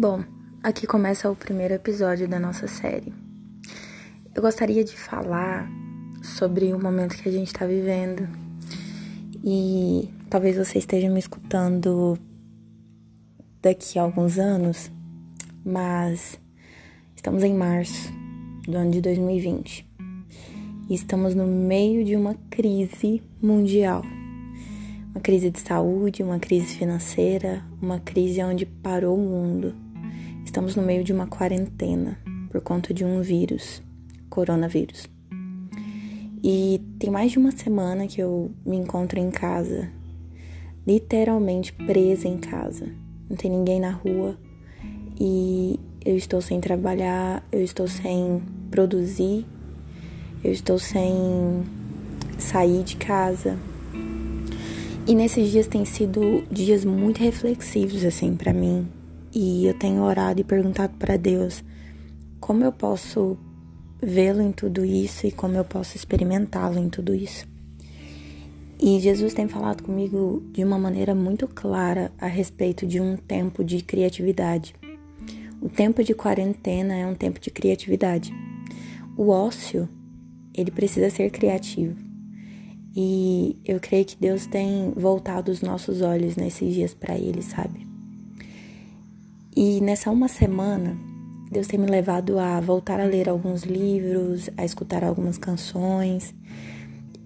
Bom, aqui começa o primeiro episódio da nossa série. Eu gostaria de falar sobre o momento que a gente está vivendo e talvez você esteja me escutando daqui a alguns anos, mas estamos em março do ano de 2020 e estamos no meio de uma crise mundial. Uma crise de saúde, uma crise financeira, uma crise onde parou o mundo Estamos no meio de uma quarentena por conta de um vírus, coronavírus. E tem mais de uma semana que eu me encontro em casa, literalmente presa em casa. Não tem ninguém na rua e eu estou sem trabalhar, eu estou sem produzir, eu estou sem sair de casa. E nesses dias têm sido dias muito reflexivos assim para mim, e eu tenho orado e perguntado para Deus como eu posso vê-lo em tudo isso e como eu posso experimentá-lo em tudo isso. E Jesus tem falado comigo de uma maneira muito clara a respeito de um tempo de criatividade. O tempo de quarentena é um tempo de criatividade. O ócio, ele precisa ser criativo. E eu creio que Deus tem voltado os nossos olhos nesses dias para ele, sabe? E nessa uma semana, Deus tem me levado a voltar a ler alguns livros, a escutar algumas canções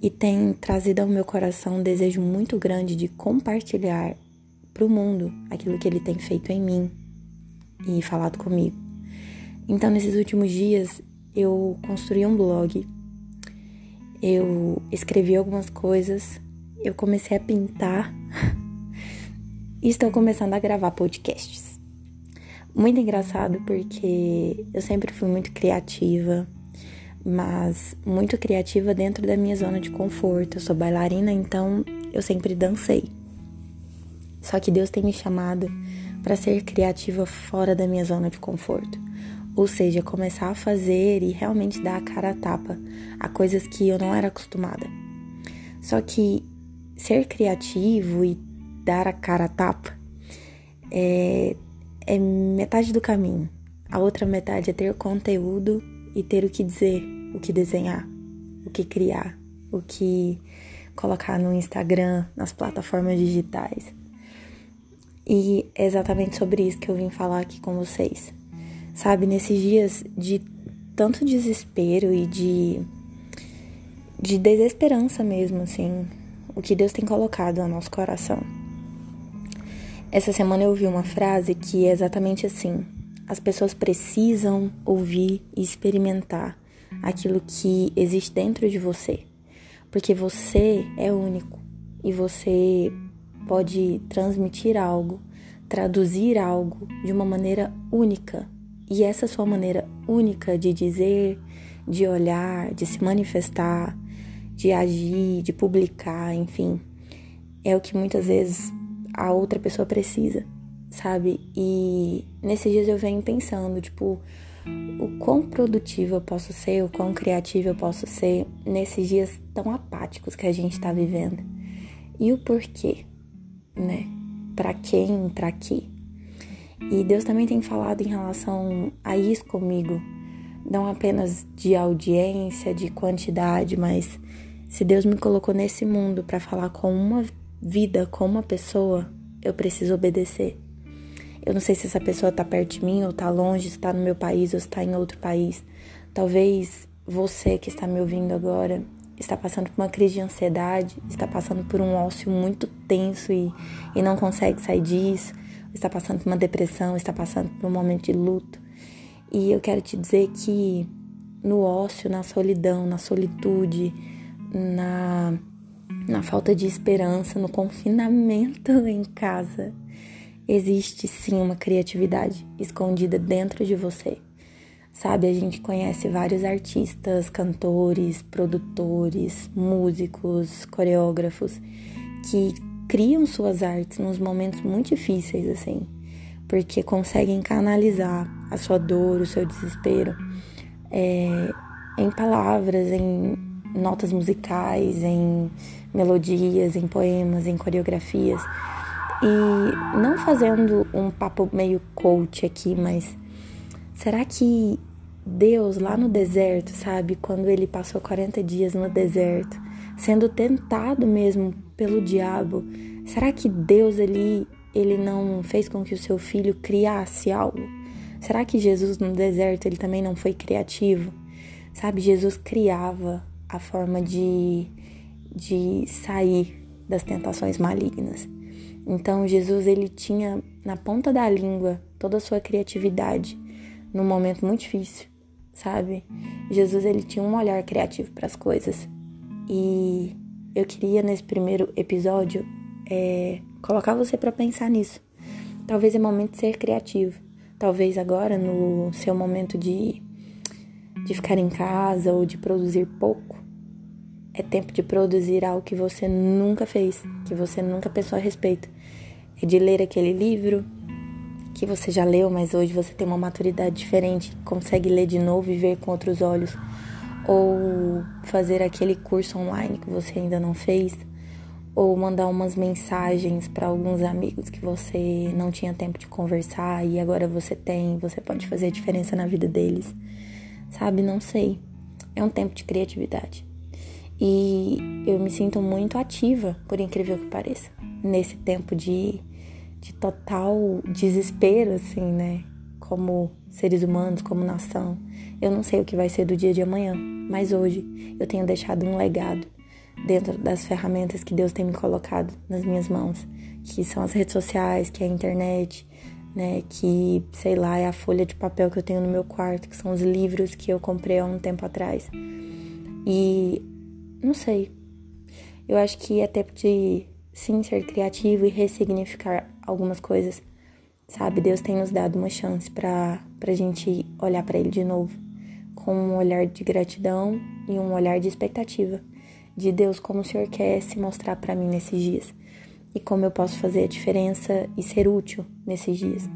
e tem trazido ao meu coração um desejo muito grande de compartilhar para o mundo aquilo que Ele tem feito em mim e falado comigo. Então, nesses últimos dias, eu construí um blog, eu escrevi algumas coisas, eu comecei a pintar e estou começando a gravar podcasts muito engraçado porque eu sempre fui muito criativa, mas muito criativa dentro da minha zona de conforto. Eu sou bailarina, então eu sempre dancei. Só que Deus tem me chamado para ser criativa fora da minha zona de conforto. Ou seja, começar a fazer e realmente dar a cara a tapa a coisas que eu não era acostumada. Só que ser criativo e dar a cara a tapa é, é metade do caminho. A outra metade é ter conteúdo e ter o que dizer, o que desenhar, o que criar, o que colocar no Instagram, nas plataformas digitais. E é exatamente sobre isso que eu vim falar aqui com vocês. Sabe, nesses dias de tanto desespero e de de desesperança mesmo, assim, o que Deus tem colocado no nosso coração. Essa semana eu ouvi uma frase que é exatamente assim: as pessoas precisam ouvir e experimentar aquilo que existe dentro de você, porque você é único e você pode transmitir algo, traduzir algo de uma maneira única. E essa sua maneira única de dizer, de olhar, de se manifestar, de agir, de publicar, enfim, é o que muitas vezes a outra pessoa precisa, sabe? E nesses dias eu venho pensando, tipo, o quão produtiva eu posso ser, o quão criativa eu posso ser nesses dias tão apáticos que a gente tá vivendo. E o porquê, né? Para quem, para quê? E Deus também tem falado em relação a isso comigo, não apenas de audiência, de quantidade, mas se Deus me colocou nesse mundo para falar com uma vida com uma pessoa, eu preciso obedecer. Eu não sei se essa pessoa tá perto de mim ou tá longe, se tá no meu país ou se tá em outro país. Talvez você que está me ouvindo agora está passando por uma crise de ansiedade, está passando por um ócio muito tenso e, e não consegue sair disso, está passando por uma depressão, está passando por um momento de luto. E eu quero te dizer que no ócio, na solidão, na solitude, na na falta de esperança, no confinamento em casa, existe sim uma criatividade escondida dentro de você. Sabe, a gente conhece vários artistas, cantores, produtores, músicos, coreógrafos que criam suas artes nos momentos muito difíceis, assim, porque conseguem canalizar a sua dor, o seu desespero é, em palavras, em notas musicais, em melodias, em poemas, em coreografias. E não fazendo um papo meio coach aqui, mas será que Deus lá no deserto, sabe, quando ele passou 40 dias no deserto, sendo tentado mesmo pelo diabo, será que Deus ele ele não fez com que o seu filho criasse algo? Será que Jesus no deserto ele também não foi criativo? Sabe, Jesus criava a forma de de sair das tentações malignas. Então Jesus ele tinha na ponta da língua toda a sua criatividade num momento muito difícil, sabe? Jesus ele tinha um olhar criativo para as coisas e eu queria nesse primeiro episódio é, colocar você para pensar nisso. Talvez é momento de ser criativo. Talvez agora no seu momento de de ficar em casa ou de produzir pouco, é tempo de produzir algo que você nunca fez, que você nunca pensou a respeito. É de ler aquele livro que você já leu, mas hoje você tem uma maturidade diferente, consegue ler de novo e ver com outros olhos. Ou fazer aquele curso online que você ainda não fez, ou mandar umas mensagens para alguns amigos que você não tinha tempo de conversar e agora você tem, você pode fazer a diferença na vida deles. Sabe, não sei. É um tempo de criatividade. E eu me sinto muito ativa, por incrível que pareça, nesse tempo de, de total desespero, assim, né? Como seres humanos, como nação. Eu não sei o que vai ser do dia de amanhã, mas hoje eu tenho deixado um legado dentro das ferramentas que Deus tem me colocado nas minhas mãos, que são as redes sociais, que é a internet, né, que sei lá, é a folha de papel que eu tenho no meu quarto, que são os livros que eu comprei há um tempo atrás. E não sei. Eu acho que é tempo de sim ser criativo e ressignificar algumas coisas. Sabe, Deus tem nos dado uma chance para a gente olhar para Ele de novo, com um olhar de gratidão e um olhar de expectativa de Deus, como o Senhor quer se mostrar para mim nesses dias e como eu posso fazer a diferença e ser útil nesses dias.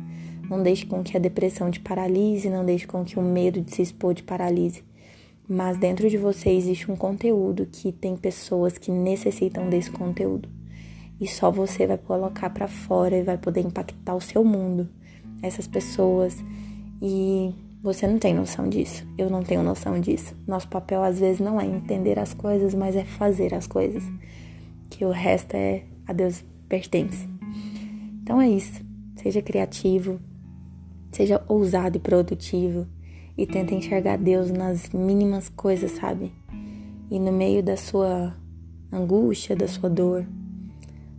Não deixe com que a depressão te paralise, não deixe com que o medo de se expor te paralise mas dentro de você existe um conteúdo que tem pessoas que necessitam desse conteúdo. E só você vai colocar para fora e vai poder impactar o seu mundo, essas pessoas. E você não tem noção disso. Eu não tenho noção disso. Nosso papel às vezes não é entender as coisas, mas é fazer as coisas. Que o resto é a Deus pertence. Então é isso. Seja criativo, seja ousado e produtivo e tenta enxergar Deus nas mínimas coisas, sabe? E no meio da sua angústia, da sua dor,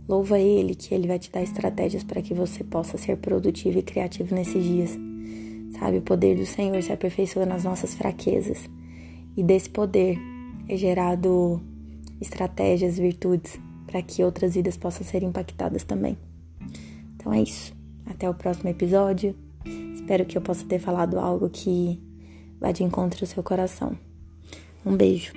louva Ele que Ele vai te dar estratégias para que você possa ser produtivo e criativo nesses dias. Sabe, o poder do Senhor se aperfeiçoa nas nossas fraquezas. E desse poder é gerado estratégias, virtudes, para que outras vidas possam ser impactadas também. Então é isso. Até o próximo episódio. Espero que eu possa ter falado algo que Vá de encontro ao seu coração. Um beijo.